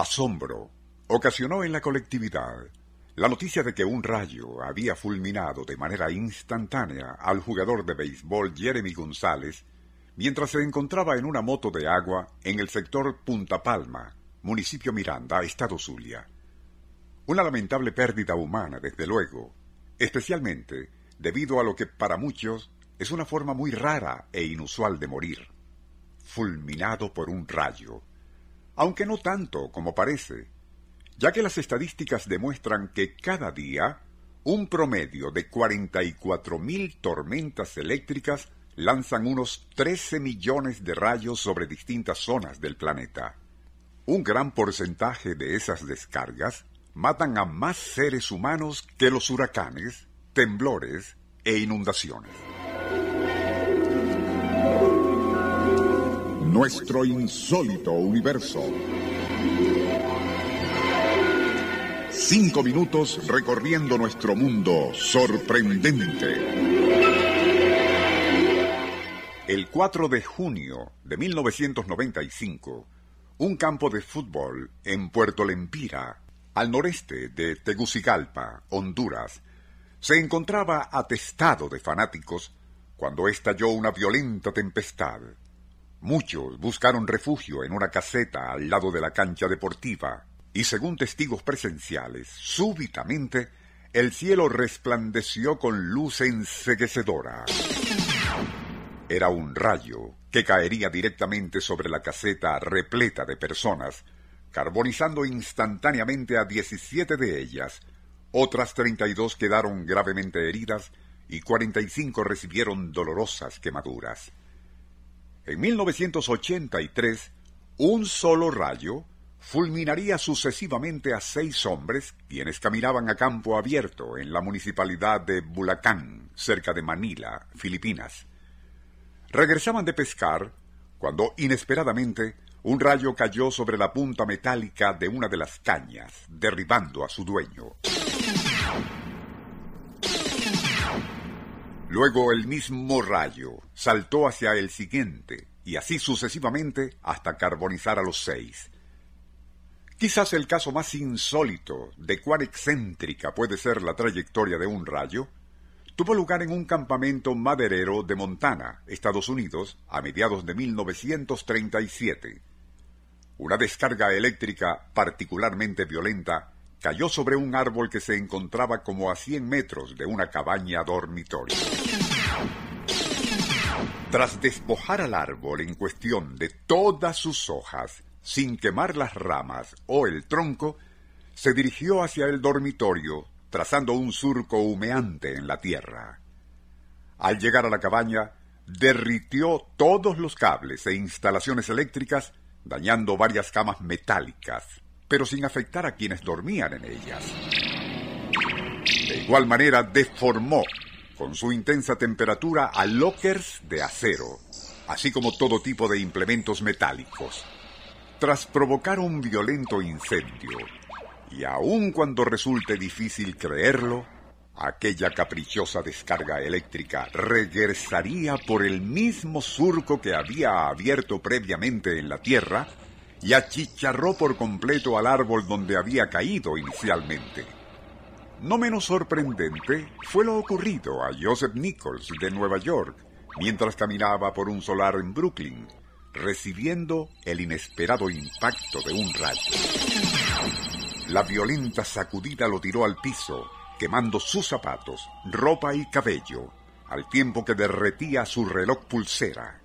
Asombro ocasionó en la colectividad la noticia de que un rayo había fulminado de manera instantánea al jugador de béisbol Jeremy González mientras se encontraba en una moto de agua en el sector Punta Palma, municipio Miranda, estado Zulia. Una lamentable pérdida humana, desde luego, especialmente debido a lo que para muchos es una forma muy rara e inusual de morir, fulminado por un rayo, aunque no tanto como parece, ya que las estadísticas demuestran que cada día un promedio de 44.000 tormentas eléctricas lanzan unos 13 millones de rayos sobre distintas zonas del planeta. Un gran porcentaje de esas descargas matan a más seres humanos que los huracanes, temblores e inundaciones. Nuestro insólito universo. Cinco minutos recorriendo nuestro mundo sorprendente. El 4 de junio de 1995, un campo de fútbol en Puerto Lempira, al noreste de Tegucigalpa, Honduras, se encontraba atestado de fanáticos cuando estalló una violenta tempestad. Muchos buscaron refugio en una caseta al lado de la cancha deportiva y según testigos presenciales, súbitamente el cielo resplandeció con luz enseguecedora. Era un rayo que caería directamente sobre la caseta repleta de personas, carbonizando instantáneamente a 17 de ellas. Otras 32 quedaron gravemente heridas y 45 recibieron dolorosas quemaduras. En 1983, un solo rayo fulminaría sucesivamente a seis hombres quienes caminaban a campo abierto en la municipalidad de Bulacán, cerca de Manila, Filipinas. Regresaban de pescar cuando inesperadamente un rayo cayó sobre la punta metálica de una de las cañas, derribando a su dueño. Luego el mismo rayo saltó hacia el siguiente y así sucesivamente hasta carbonizar a los seis. Quizás el caso más insólito de cuán excéntrica puede ser la trayectoria de un rayo tuvo lugar en un campamento maderero de Montana, Estados Unidos, a mediados de 1937. Una descarga eléctrica particularmente violenta cayó sobre un árbol que se encontraba como a 100 metros de una cabaña dormitorio. Tras despojar al árbol en cuestión de todas sus hojas, sin quemar las ramas o el tronco, se dirigió hacia el dormitorio trazando un surco humeante en la tierra. Al llegar a la cabaña, derritió todos los cables e instalaciones eléctricas, dañando varias camas metálicas, pero sin afectar a quienes dormían en ellas. De igual manera, deformó con su intensa temperatura a lockers de acero, así como todo tipo de implementos metálicos. Tras provocar un violento incendio, y aun cuando resulte difícil creerlo, aquella caprichosa descarga eléctrica regresaría por el mismo surco que había abierto previamente en la tierra y achicharró por completo al árbol donde había caído inicialmente. No menos sorprendente fue lo ocurrido a Joseph Nichols de Nueva York mientras caminaba por un solar en Brooklyn, recibiendo el inesperado impacto de un rayo. La violenta sacudida lo tiró al piso, quemando sus zapatos, ropa y cabello, al tiempo que derretía su reloj pulsera.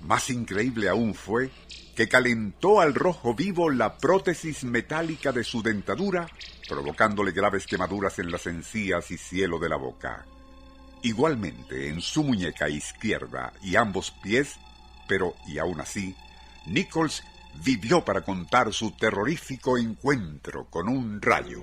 Más increíble aún fue que calentó al rojo vivo la prótesis metálica de su dentadura, provocándole graves quemaduras en las encías y cielo de la boca. Igualmente en su muñeca izquierda y ambos pies, pero y aún así, Nichols vivió para contar su terrorífico encuentro con un rayo.